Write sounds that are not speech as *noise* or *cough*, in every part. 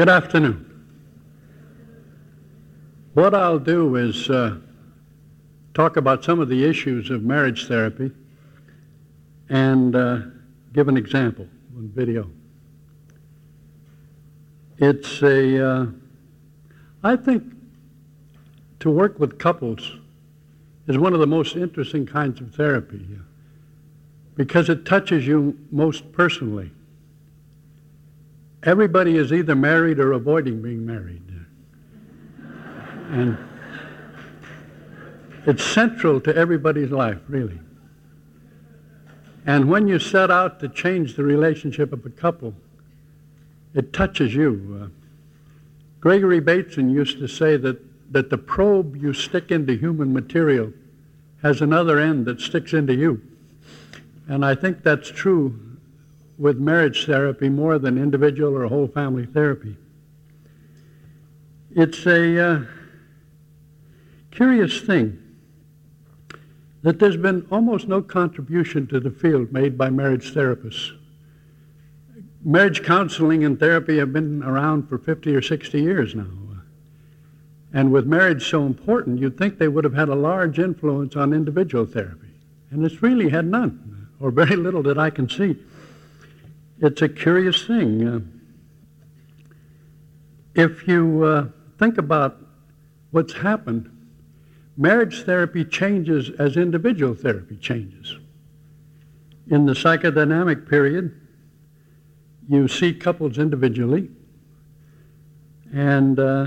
Good afternoon. What I'll do is uh, talk about some of the issues of marriage therapy and uh, give an example on video. It's a, uh, I think, to work with couples is one of the most interesting kinds of therapy because it touches you most personally. Everybody is either married or avoiding being married. And it's central to everybody's life, really. And when you set out to change the relationship of a couple, it touches you. Uh, Gregory Bateson used to say that, that the probe you stick into human material has another end that sticks into you. And I think that's true with marriage therapy more than individual or whole family therapy. It's a uh, curious thing that there's been almost no contribution to the field made by marriage therapists. Marriage counseling and therapy have been around for 50 or 60 years now. And with marriage so important, you'd think they would have had a large influence on individual therapy. And it's really had none, or very little that I can see. It's a curious thing. Uh, if you uh, think about what's happened, marriage therapy changes as individual therapy changes. In the psychodynamic period, you see couples individually and uh,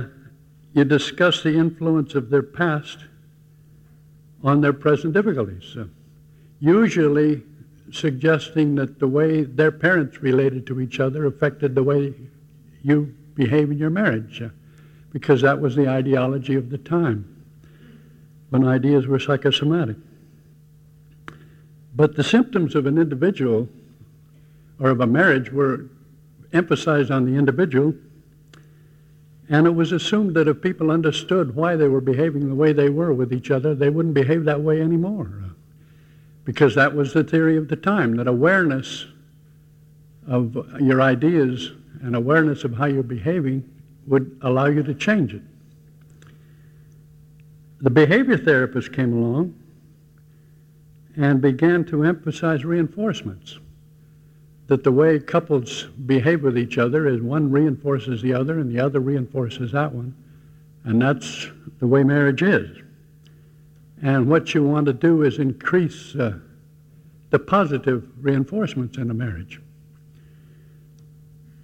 you discuss the influence of their past on their present difficulties. Uh, usually, suggesting that the way their parents related to each other affected the way you behave in your marriage, uh, because that was the ideology of the time when ideas were psychosomatic. But the symptoms of an individual or of a marriage were emphasized on the individual, and it was assumed that if people understood why they were behaving the way they were with each other, they wouldn't behave that way anymore because that was the theory of the time that awareness of your ideas and awareness of how you're behaving would allow you to change it. The behavior therapist came along and began to emphasize reinforcements. That the way couples behave with each other is one reinforces the other and the other reinforces that one. And that's the way marriage is. And what you want to do is increase uh, the positive reinforcements in a marriage.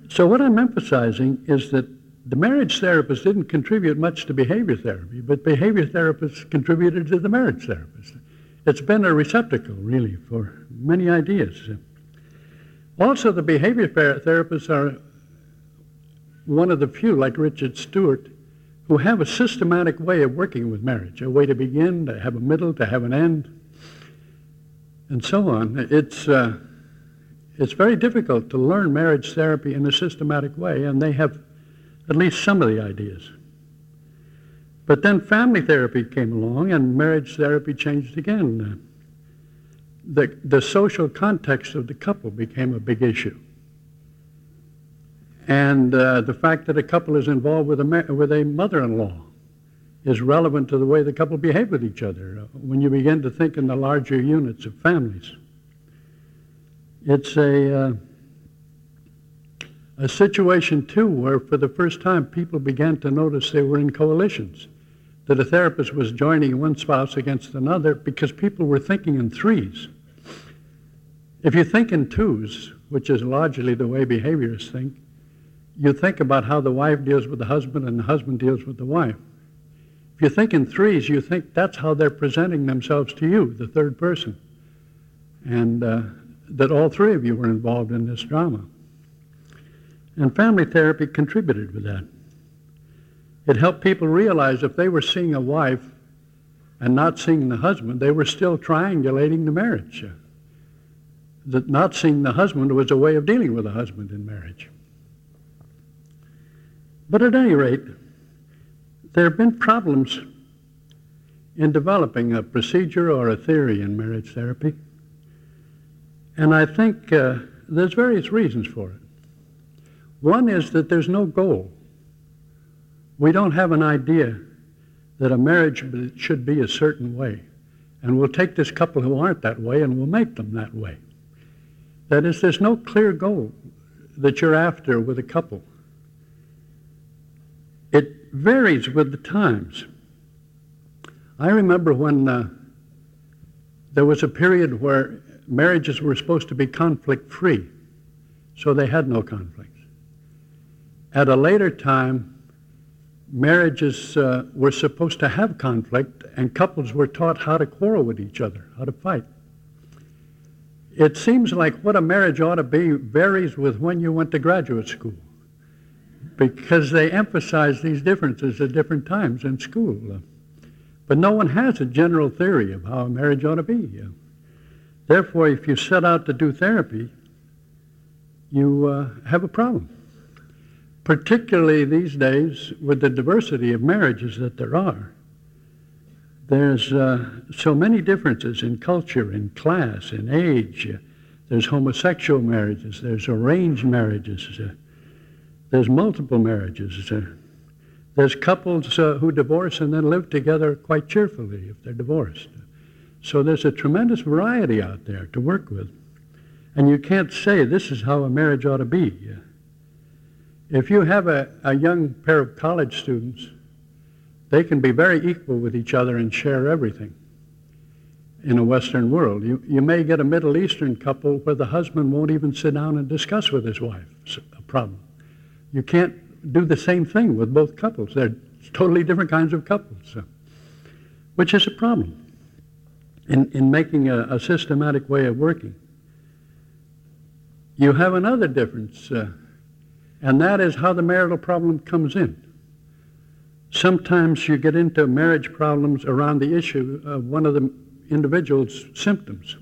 So, what I'm emphasizing is that the marriage therapist didn't contribute much to behavior therapy, but behavior therapists contributed to the marriage therapist. It's been a receptacle, really, for many ideas. Also, the behavior therapists are one of the few, like Richard Stuart, who have a systematic way of working with marriage, a way to begin, to have a middle, to have an end, and so on. It's, uh, it's very difficult to learn marriage therapy in a systematic way, and they have at least some of the ideas. But then family therapy came along, and marriage therapy changed again. The, the social context of the couple became a big issue. And uh, the fact that a couple is involved with a, with a mother in law is relevant to the way the couple behave with each other when you begin to think in the larger units of families. It's a, uh, a situation, too, where for the first time people began to notice they were in coalitions, that a therapist was joining one spouse against another because people were thinking in threes. If you think in twos, which is largely the way behaviorists think, you think about how the wife deals with the husband and the husband deals with the wife. If you think in threes, you think that's how they're presenting themselves to you, the third person. And uh, that all three of you were involved in this drama. And family therapy contributed with that. It helped people realize if they were seeing a wife and not seeing the husband, they were still triangulating the marriage. That not seeing the husband was a way of dealing with the husband in marriage. But at any rate, there have been problems in developing a procedure or a theory in marriage therapy. And I think uh, there's various reasons for it. One is that there's no goal. We don't have an idea that a marriage should be a certain way. And we'll take this couple who aren't that way and we'll make them that way. That is, there's no clear goal that you're after with a couple. It varies with the times. I remember when uh, there was a period where marriages were supposed to be conflict free, so they had no conflicts. At a later time, marriages uh, were supposed to have conflict, and couples were taught how to quarrel with each other, how to fight. It seems like what a marriage ought to be varies with when you went to graduate school because they emphasize these differences at different times in school. But no one has a general theory of how a marriage ought to be. Therefore, if you set out to do therapy, you uh, have a problem. Particularly these days, with the diversity of marriages that there are, there's uh, so many differences in culture, in class, in age. There's homosexual marriages, there's arranged marriages, uh, there's multiple marriages. There's couples uh, who divorce and then live together quite cheerfully if they're divorced. So there's a tremendous variety out there to work with. And you can't say this is how a marriage ought to be. If you have a, a young pair of college students, they can be very equal with each other and share everything in a Western world. You, you may get a Middle Eastern couple where the husband won't even sit down and discuss with his wife a problem. You can't do the same thing with both couples. They're totally different kinds of couples, so, which is a problem in, in making a, a, systematic way of working. You have another difference, uh, and that is how the marital problem comes in. Sometimes you get into marriage problems around the issue of one of the individual's symptoms.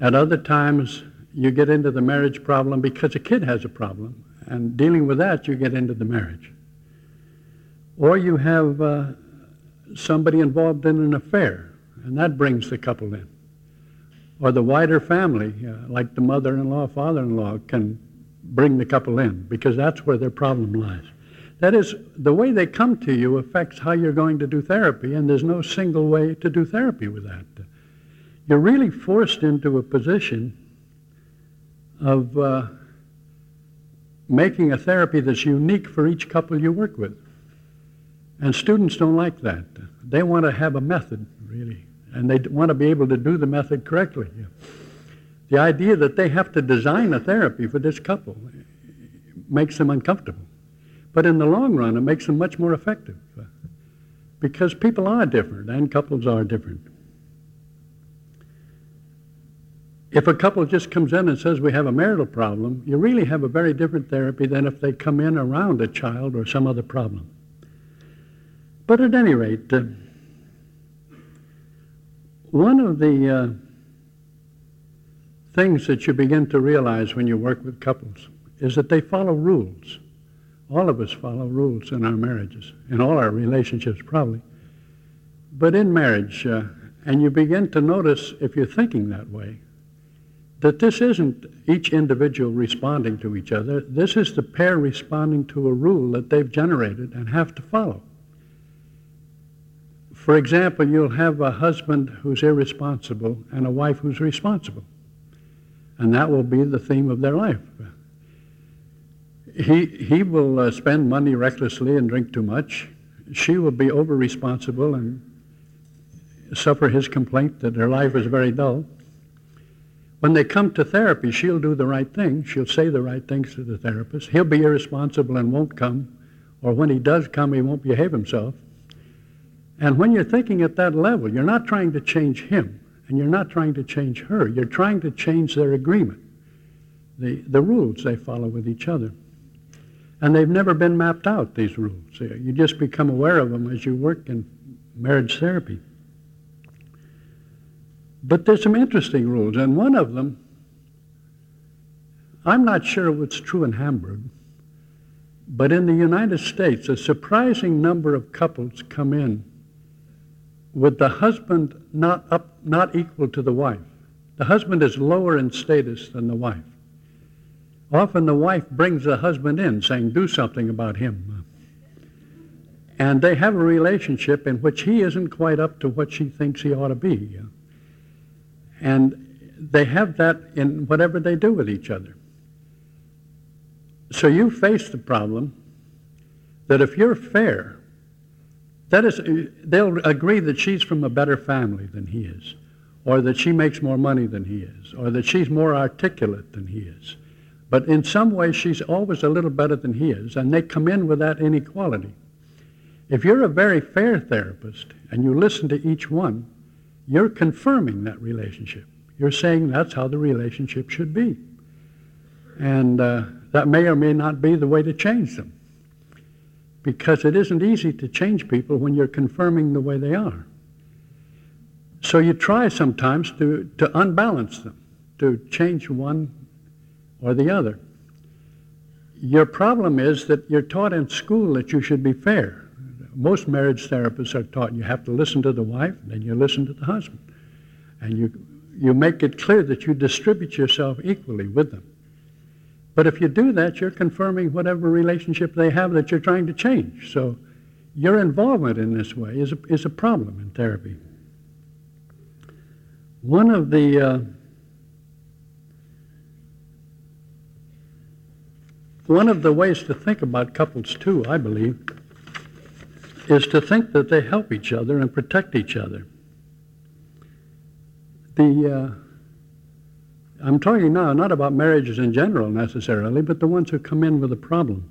At other times, you get into the marriage problem because a kid has a problem and dealing with that, you get into the marriage. Or you have uh, somebody involved in an affair, and that brings the couple in. Or the wider family, uh, like the mother in law, father in law, can bring the couple in because that's where their problem lies. That is, the way they come to you affects how you're going to do therapy, and there's no single way to do therapy with that. You're really forced into a position of uh, making a therapy that's unique for each couple you work with. And students don't like that. They want to have a method, really, and they want to be able to do the method correctly. The idea that they have to design a therapy for this couple makes them uncomfortable. But in the long run, it makes them much more effective because people are different and couples are different. If a couple just comes in and says we have a marital problem, you really have a very different therapy than if they come in around a child or some other problem. But at any rate, uh, one of the uh, things that you begin to realize when you work with couples is that they follow rules. All of us follow rules in our marriages, in all our relationships, probably. But in marriage, uh, and you begin to notice if you're thinking that way, that this isn't each individual responding to each other. This is the pair responding to a rule that they've generated and have to follow. For example, you'll have a husband who's irresponsible and a wife who's responsible. And that will be the theme of their life. He, he will uh, spend money recklessly and drink too much. She will be over responsible and suffer his complaint that her life is very dull. When they come to therapy, she'll do the right thing. She'll say the right things to the therapist. He'll be irresponsible and won't come, or when he does come, he won't behave himself. And when you're thinking at that level, you're not trying to change him, and you're not trying to change her. You're trying to change their agreement, the, the rules they follow with each other. And they've never been mapped out, these rules. You just become aware of them as you work in marriage therapy. But there's some interesting rules, and one of them, I'm not sure what's true in Hamburg, but in the United States, a surprising number of couples come in with the husband not up, not equal to the wife. The husband is lower in status than the wife. Often the wife brings the husband in saying, do something about him. And they have a relationship in which he isn't quite up to what she thinks he ought to be. And they have that in whatever they do with each other. So you face the problem that if you're fair, that is, they'll agree that she's from a better family than he is, or that she makes more money than he is, or that she's more articulate than he is. But in some way, she's always a little better than he is, and they come in with that inequality. If you're a very fair therapist and you listen to each one, you're confirming that relationship. You're saying that's how the relationship should be. And uh, that may or may not be the way to change them. Because it isn't easy to change people when you're confirming the way they are. So you try sometimes to, to unbalance them, to change one or the other. Your problem is that you're taught in school that you should be fair. Most marriage therapists are taught you have to listen to the wife, then you listen to the husband. And you, you make it clear that you distribute yourself equally with them. But if you do that, you're confirming whatever relationship they have that you're trying to change. So your involvement in this way is a, is a problem in therapy. One of the uh, one of the ways to think about couples too, I believe, is to think that they help each other and protect each other. The uh, I'm talking now not about marriages in general necessarily, but the ones who come in with a problem.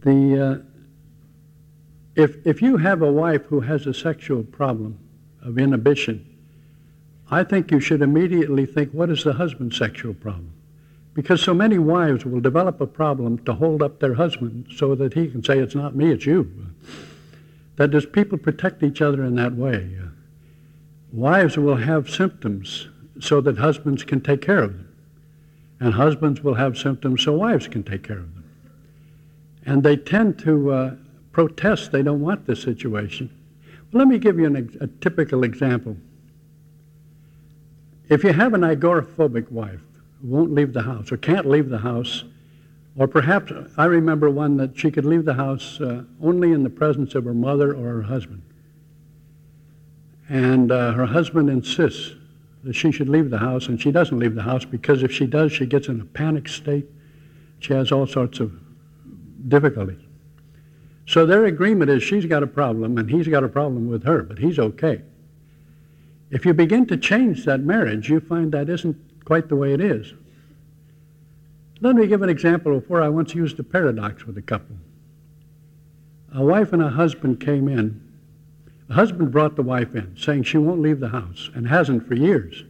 The, uh, if, if you have a wife who has a sexual problem of inhibition, I think you should immediately think, what is the husband's sexual problem? Because so many wives will develop a problem to hold up their husband so that he can say, it's not me, it's you. That does people protect each other in that way. Wives will have symptoms so that husbands can take care of them. And husbands will have symptoms so wives can take care of them. And they tend to uh, protest, they don't want this situation. Well, let me give you an, a typical example. If you have an agoraphobic wife won't leave the house or can't leave the house, or perhaps I remember one that she could leave the house uh, only in the presence of her mother or her husband. And uh, her husband insists that she should leave the house, and she doesn't leave the house because if she does, she gets in a panic state. She has all sorts of difficulties. So their agreement is she's got a problem and he's got a problem with her, but he's okay. If you begin to change that marriage, you find that isn't quite the way it is. Let me give an example of where I once used a paradox with a couple. A wife and a husband came in the husband brought the wife in, saying she won't leave the house and hasn't for years.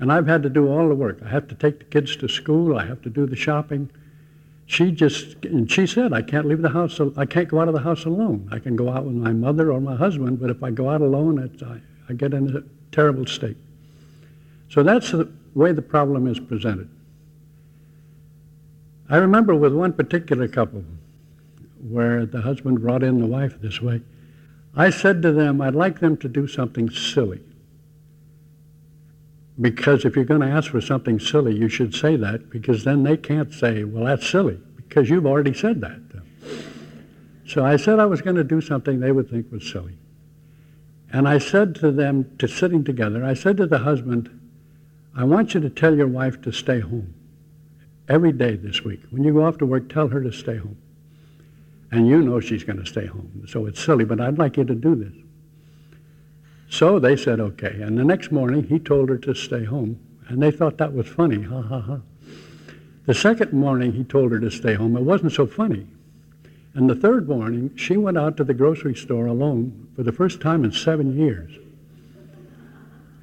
And I've had to do all the work. I have to take the kids to school. I have to do the shopping. She just, and she said, I can't leave the house, I can't go out of the house alone. I can go out with my mother or my husband, but if I go out alone, I, I get in a terrible state. So that's the way the problem is presented. I remember with one particular couple where the husband brought in the wife this way. I said to them, I'd like them to do something silly. Because if you're going to ask for something silly, you should say that, because then they can't say, well, that's silly, because you've already said that. So I said I was going to do something they would think was silly. And I said to them, to sitting together, I said to the husband, I want you to tell your wife to stay home every day this week. When you go off to work, tell her to stay home. And you know she's going to stay home. So it's silly, but I'd like you to do this. So they said, okay. And the next morning, he told her to stay home. And they thought that was funny. Ha, ha, ha. The second morning, he told her to stay home. It wasn't so funny. And the third morning, she went out to the grocery store alone for the first time in seven years.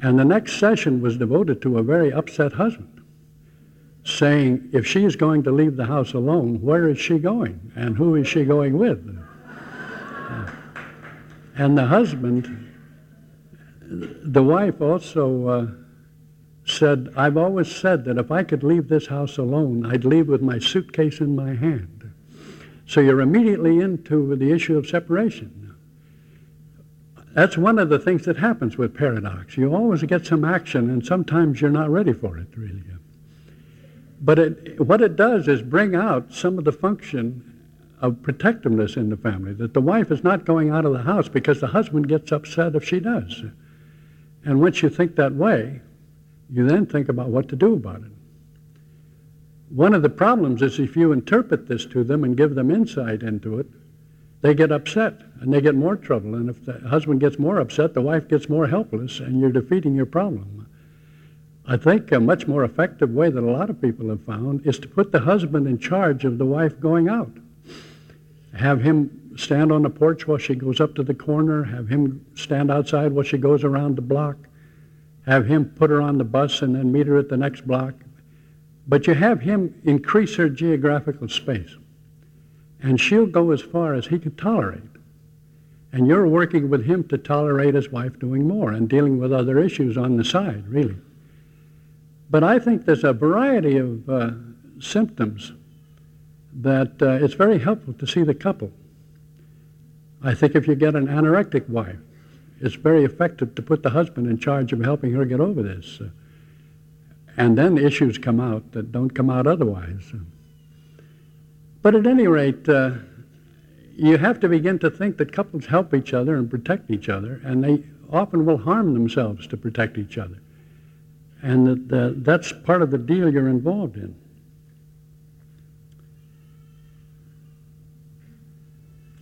And the next session was devoted to a very upset husband saying, if she is going to leave the house alone, where is she going? And who is she going with? and the husband, the wife also uh, said, I've always said that if I could leave this house alone, I'd leave with my suitcase in my hand. So you're immediately into the issue of separation. That's one of the things that happens with paradox. You always get some action, and sometimes you're not ready for it, really. But it, what it does is bring out some of the function of protectiveness in the family, that the wife is not going out of the house because the husband gets upset if she does. And once you think that way, you then think about what to do about it. One of the problems is if you interpret this to them and give them insight into it, they get upset and they get more trouble. And if the husband gets more upset, the wife gets more helpless, and you're defeating your problem. I think a much more effective way that a lot of people have found is to put the husband in charge of the wife going out. Have him stand on the porch while she goes up to the corner, have him stand outside while she goes around the block, have him put her on the bus and then meet her at the next block. But you have him increase her geographical space and she'll go as far as he can tolerate. And you're working with him to tolerate his wife doing more and dealing with other issues on the side, really. But I think there's a variety of uh, symptoms that uh, it's very helpful to see the couple. I think if you get an anorectic wife, it's very effective to put the husband in charge of helping her get over this. And then issues come out that don't come out otherwise. But at any rate, uh, you have to begin to think that couples help each other and protect each other, and they often will harm themselves to protect each other. And that, uh, that's part of the deal you're involved in.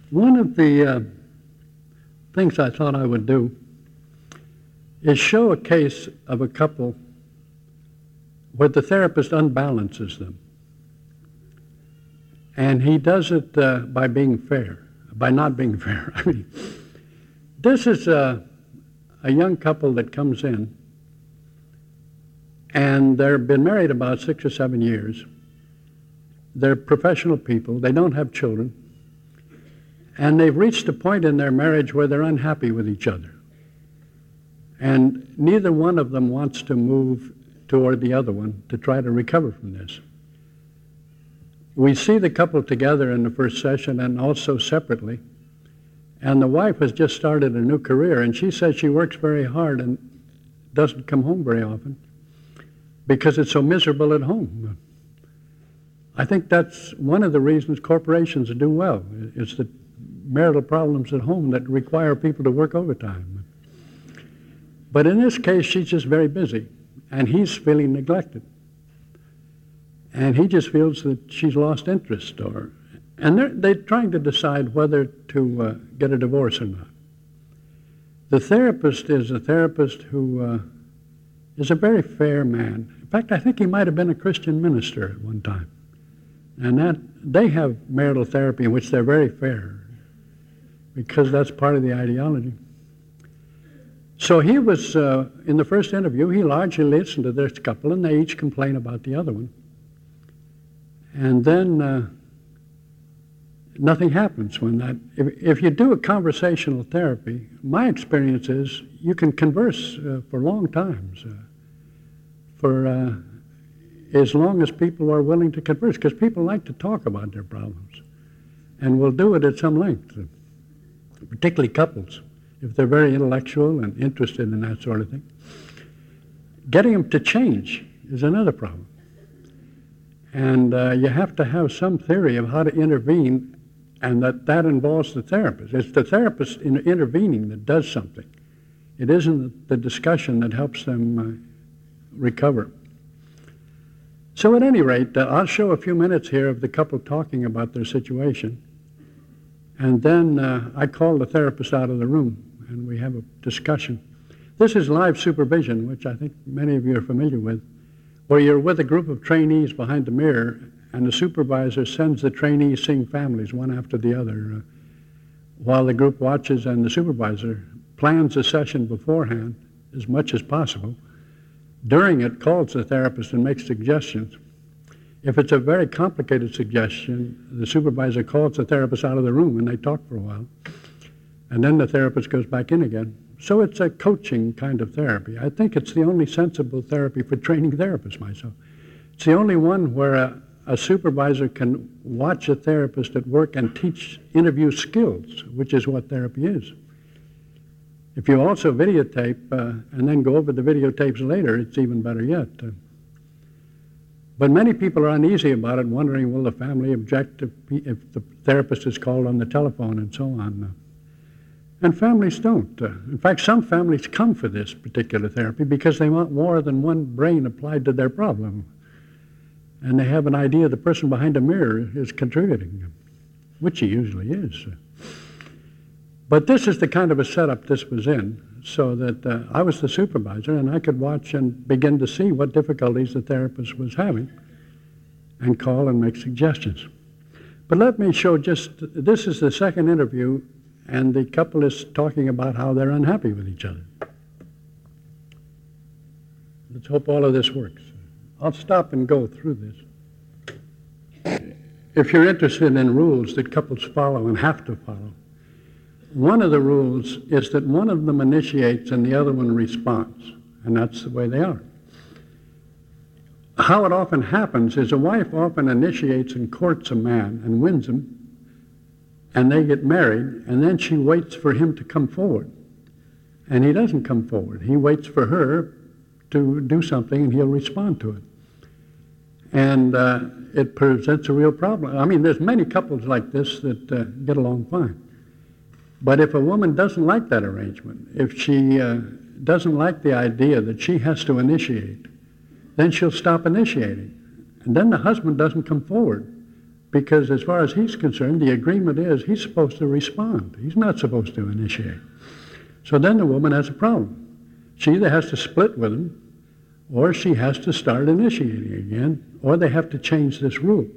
One of the uh, things I thought I would do is show a case of a couple where the therapist unbalances them. And he does it uh, by being fair, by not being *laughs* fair. I mean, this is a, a young couple that comes in, and they've been married about six or seven years. They're professional people, they don't have children, and they've reached a point in their marriage where they're unhappy with each other. And neither one of them wants to move toward the other one to try to recover from this we see the couple together in the first session and also separately. And the wife has just started a new career, and she says she works very hard and doesn't come home very often because it's so miserable at home. I think that's one of the reasons corporations do well. It's the marital problems at home that require people to work overtime. But in this case, she's just very busy, and he's feeling neglected and he just feels that she's lost interest or and they're, they're trying to decide whether to uh, get a divorce or not. The therapist is a therapist who uh, is a very fair man. In fact i think he might have been a christian minister at one time. And that they have marital therapy in which they're very fair because that's part of the ideology. So he was uh, in the first interview he largely listened to this couple and they each complain about the other one and then uh, nothing happens when that. If, if, you do a conversational therapy, my experience is you can converse uh, for long times, uh, for uh, as long as people are willing to converse, because people like to talk about their problems, and will do it at some length, particularly couples, if they're very intellectual and interested in that sort of thing. Getting them to change is another problem. And uh, you have to have some theory of how to intervene, and that, that involves the therapist. It's the therapist in intervening that does something. It isn't the discussion that helps them uh, recover. So, at any rate, uh, I'll show a few minutes here of the couple talking about their situation. And then uh, I call the therapist out of the room and we have a discussion. This is live supervision, which I think many of you are familiar with where you're with a group of trainees behind the mirror and the supervisor sends the trainees seeing families one after the other uh, while the group watches and the supervisor plans the session beforehand as much as possible. During it, calls the therapist and makes suggestions. If it's a very complicated suggestion, the supervisor calls the therapist out of the room and they talk for a while. And then the therapist goes back in again so it's a coaching kind of therapy. I think it's the only sensible therapy for training therapists myself. It's the only one where a, a supervisor can watch a therapist at work and teach interview skills, which is what therapy is. If you also videotape uh, and then go over the videotapes later, it's even better yet. Uh, But many people are uneasy about it, wondering will the family object if, if the therapist is called on the telephone and so on. And families don't. Uh, in fact, some families come for this particular therapy because they want more than one brain applied to their problem. And they have an idea the person behind the mirror is contributing, which he usually is. But this is the kind of a setup this was in, so that uh, I was the supervisor and I could watch and begin to see what difficulties the therapist was having and call and make suggestions. But let me show just this is the second interview and the couple is talking about how they're unhappy with each other. Let's hope all of this works. I'll stop and go through this. If you're interested in rules that couples follow and have to follow, one of the rules is that one of them initiates and the other one responds, and that's the way they are. How it often happens is a wife often initiates and courts a man and wins him, and they get married, and then she waits for him to come forward. And he doesn't come forward. He waits for her to do something, and he'll respond to it. And uh, it presents a real problem. I mean, there's many couples like this that uh, get along fine. But if a woman doesn't like that arrangement, if she uh, doesn't like the idea that she has to initiate, then she'll stop initiating. And then the husband doesn't come forward. Because as far as he's concerned, the agreement is he's supposed to respond. He's not supposed to initiate. So then the woman has a problem. She either has to split with him, or she has to start initiating again, or they have to change this rule.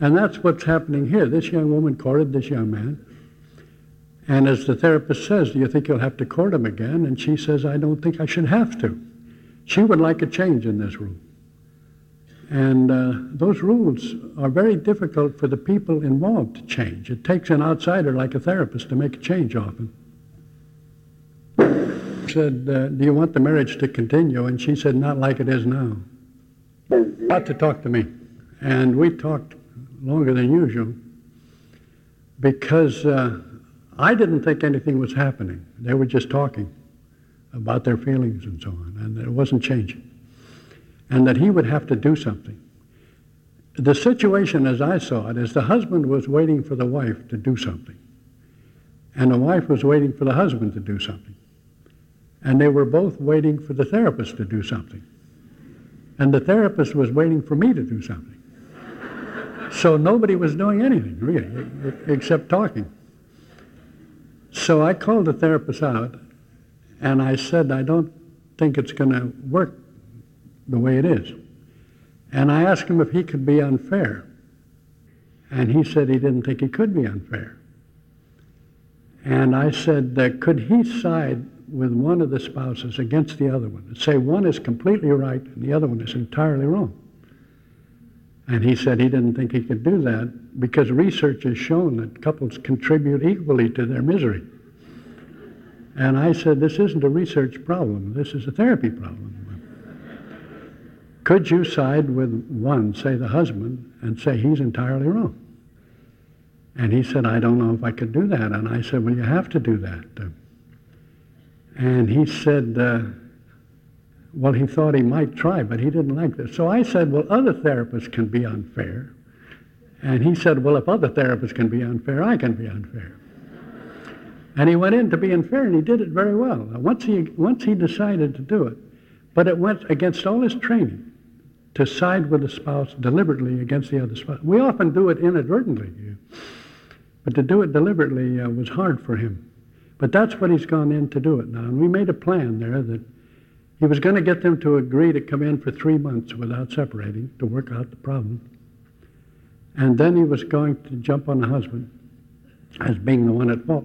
And that's what's happening here. This young woman courted this young man. And as the therapist says, Do you think you'll have to court him again? And she says, I don't think I should have to. She would like a change in this rule. And uh, those rules are very difficult for the people involved to change. It takes an outsider like a therapist to make a change often. said, uh, Do you want the marriage to continue? And she said, Not like it is now. Got to talk to me. And we talked longer than usual because uh, I didn't think anything was happening. They were just talking about their feelings and so on, and it wasn't changing and that he would have to do something. The situation, as I saw it, is the husband was waiting for the wife to do something, and the wife was waiting for the husband to do something. And they were both waiting for the therapist to do something. And the therapist was waiting for me to do something. So nobody was doing anything, really, except talking. So I called the therapist out, and I said, I don't think it's going to work the way it is. And I asked him if he could be unfair. And he said he didn't think he could be unfair. And I said, uh, could he side with one of the spouses against the other one and say one is completely right and the other one is entirely wrong? And he said he didn't think he could do that because research has shown that couples contribute equally to their misery. And I said, this isn't a research problem, this is a therapy problem. Could you side with one, say the husband, and say he's entirely wrong? And he said, I don't know if I could do that. And I said, Well, you have to do that. And he said, uh, Well, he thought he might try, but he didn't like this. So I said, Well, other therapists can be unfair. And he said, Well, if other therapists can be unfair, I can be unfair. And he went in to be unfair, and he did it very well. Once he, once he decided to do it, but it went against all his training to side with the spouse deliberately against the other spouse. We often do it inadvertently, but to do it deliberately uh, was hard for him. But that's what he's gone in to do it now. And we made a plan there that he was going to get them to agree to come in for three months without separating to work out the problem. And then he was going to jump on the husband as being the one at fault.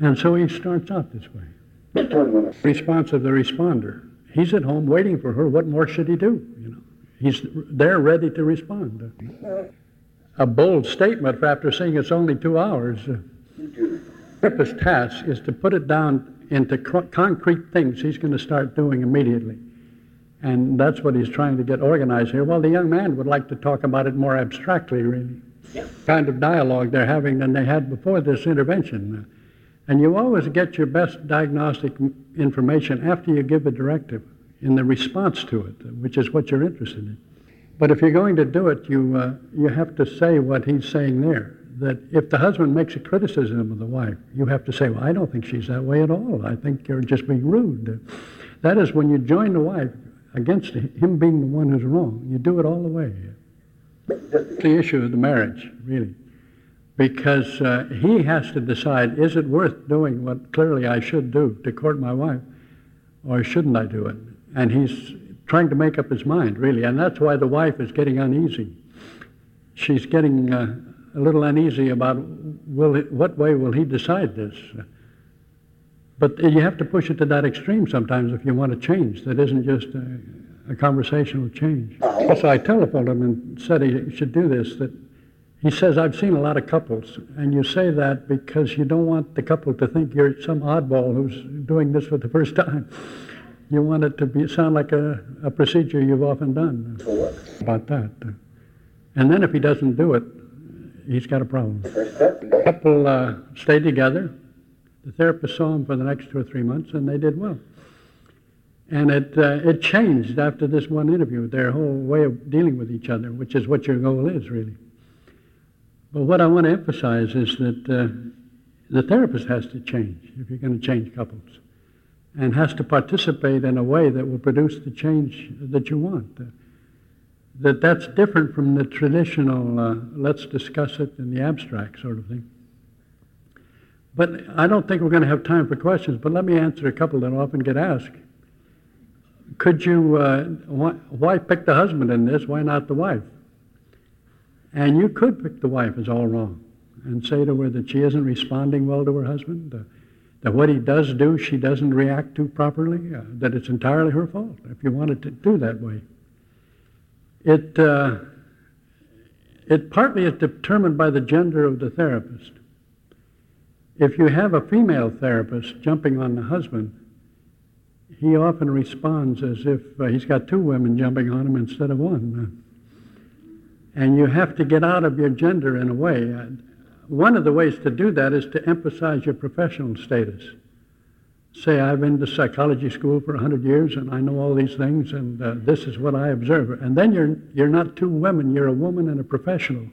And so he starts out this way. Response of the responder. He's at home waiting for her. What more should he do? You know, he's there ready to respond. A bold statement after saying it's only two hours. Purpose task is to put it down into concrete things he's going to start doing immediately. And that's what he's trying to get organized here. Well, the young man would like to talk about it more abstractly, really. Kind of dialogue they're having than they had before this intervention. And you always get your best diagnostic information after you give a directive. in the response to it, which is what you're interested in. But if you're going to do it, you, uh, you have to say what he's saying there. That if the husband makes a criticism of the wife, you have to say, Well, I don't think she's that way at all. I think you're just being rude. That is when you join the wife against him being the one who's wrong. You do it all the way. The issue of the marriage, really. Because uh, he has to decide is it worth doing what clearly I should do to court my wife, or shouldn't I do it? And he's trying to make up his mind, really. And that's why the wife is getting uneasy. She's getting uh, a little uneasy about will it, what way will he decide this. But you have to push it to that extreme sometimes if you want to change. That isn't just a, a conversational change. So I telephoned him and said he should do this. That he says I've seen a lot of couples, and you say that because you don't want the couple to think you're some oddball who's doing this for the first time you want it to be sound like a, a procedure you've often done about that. And then if he doesn't do it, he's got a problem. The couple uh, stayed together. The therapist saw him for the next two or three months, and they did well. And it, uh, it changed after this one interview, their whole way of dealing with each other, which is what your goal is, really. But what I want to emphasize is that uh, the therapist has to change if you're going to change couples and has to participate in a way that will produce the change that you want. Uh, that that's different from the traditional uh, let's discuss it in the abstract sort of thing. But I don't think we're going to have time for questions, but let me answer a couple that often get asked. Could you, uh, why, why pick the husband in this? Why not the wife? And you could pick the wife as all wrong and say to her that she isn't responding well to her husband. Uh, that what he does do, she doesn't react to properly, uh, that it's entirely her fault if you wanted to do that way. It, uh, it partly is determined by the gender of the therapist. If you have a female therapist jumping on the husband, he often responds as if uh, he's got two women jumping on him instead of one. And you have to get out of your gender in a way. Uh, one of the ways to do that is to emphasize your professional status. Say, I've been to psychology school for 100 years and I know all these things and uh, this is what I observe. And then you're, you're not two women, you're a woman and a professional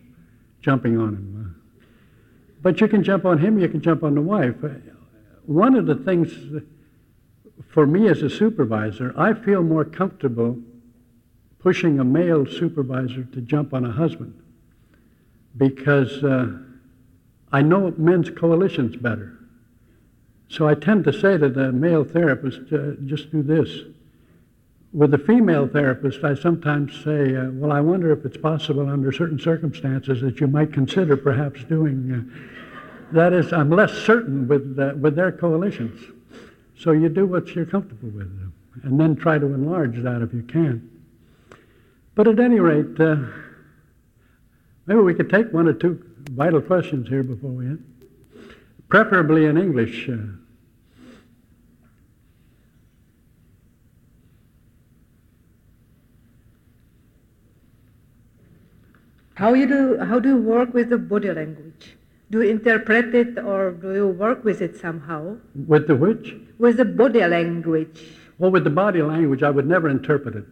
jumping on him. Uh, but you can jump on him, you can jump on the wife. Uh, one of the things for me as a supervisor, I feel more comfortable pushing a male supervisor to jump on a husband because uh, I know men's coalitions better. So I tend to say to the male therapist, uh, just do this. With the female therapist, I sometimes say, uh, well, I wonder if it's possible under certain circumstances that you might consider perhaps doing. Uh, that is, I'm less certain with, uh, with their coalitions. So you do what you're comfortable with, and then try to enlarge that if you can. But at any rate, uh, maybe we could take one or two vital questions here before we end. Preferably in English. Uh, how you do how do you work with the body language? Do you interpret it or do you work with it somehow? With the which? With the body language. Well, with the body language, I would never interpret it.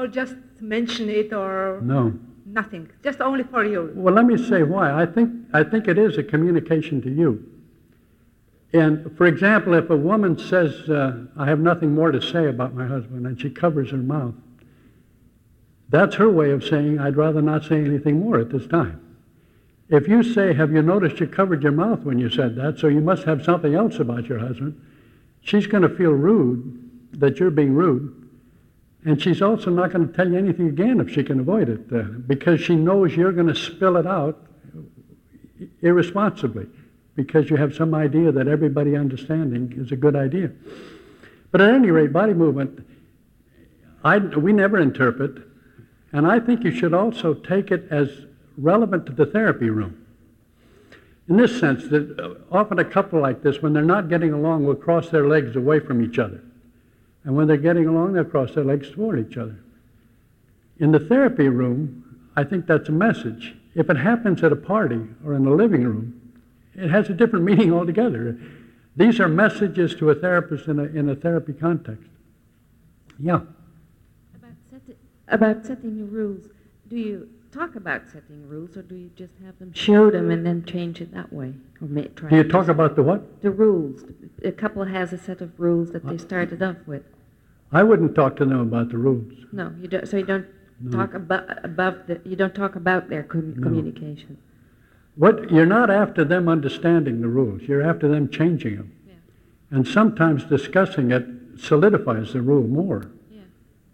Or just mention it or No. nothing. Just only for you. Well, let me say why. I think, I think it is a communication to you. And for example, if a woman says, uh, I have nothing more to say about my husband, and she covers her mouth, that's her way of saying, I'd rather not say anything more at this time. If you say, Have you noticed you covered your mouth when you said that, so you must have something else about your husband, she's going to feel rude that you're being rude. And she's also not going to tell you anything again if she can avoid it, uh, because she knows you're going to spill it out irresponsibly, because you have some idea that everybody understanding is a good idea. But at any rate, body movement, I, we never interpret, and I think you should also take it as relevant to the therapy room. In this sense, that uh, often a couple like this, when they're not getting along, will cross their legs away from each other. And when they're getting along, they'll cross their legs toward each other. In the therapy room, I think that's a message. If it happens at a party or in the living room, it has a different meaning *laughs* altogether. These are messages to a therapist in a, in a therapy context. Yeah. About setting, about setting the rules, do you talk about setting rules, or do you just have them show them and then change it that way? Or may, try Do you talk about the what? The rules. A couple has a set of rules that they started off with. I wouldn't talk to them about the rules. No, you don't, so you don't No. talk about, above the, you don't talk about their com- No. communication. What, you're not after them understanding the rules, you're after them changing them. Yeah. And sometimes discussing it solidifies the rule more.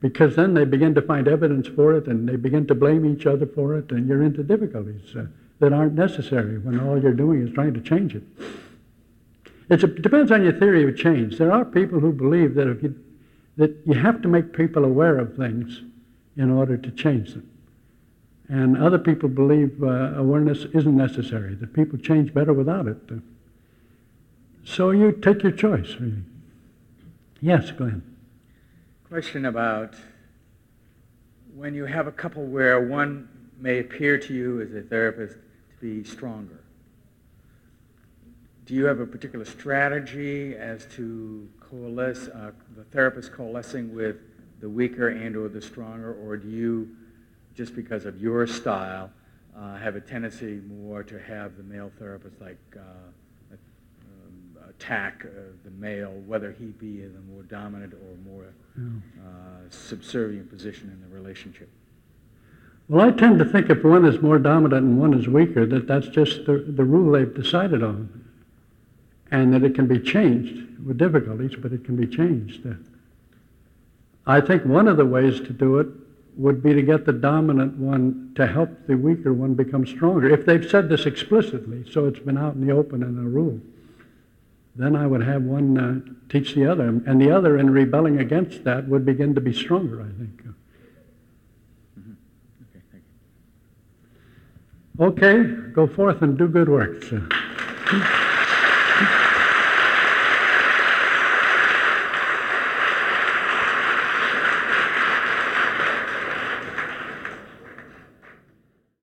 Because then they begin to find evidence for it and they begin to blame each other for it, and you're into difficulties uh, that aren't necessary when all you're doing is trying to change it. It depends on your theory of change. There are people who believe that if you, that you have to make people aware of things in order to change them. And other people believe uh, awareness isn't necessary, that people change better without it. So you take your choice, really. Yes, Glenn. Question about when you have a couple where one may appear to you as a therapist to be stronger. Do you have a particular strategy as to coalesce, uh, the therapist coalescing with the weaker and or the stronger, or do you, just because of your style, uh, have a tendency more to have the male therapist like uh, attack uh, the male, whether he be in a more dominant or more uh, subservient position in the relationship. Well, I tend to think if one is more dominant and one is weaker, that that's just the, the rule they've decided on. And that it can be changed with difficulties, but it can be changed. I think one of the ways to do it would be to get the dominant one to help the weaker one become stronger. If they've said this explicitly, so it's been out in the open in a rule, then I would have one uh, teach the other. And the other, in rebelling against that, would begin to be stronger, I think. Okay, thank you. Okay, go forth and do good works.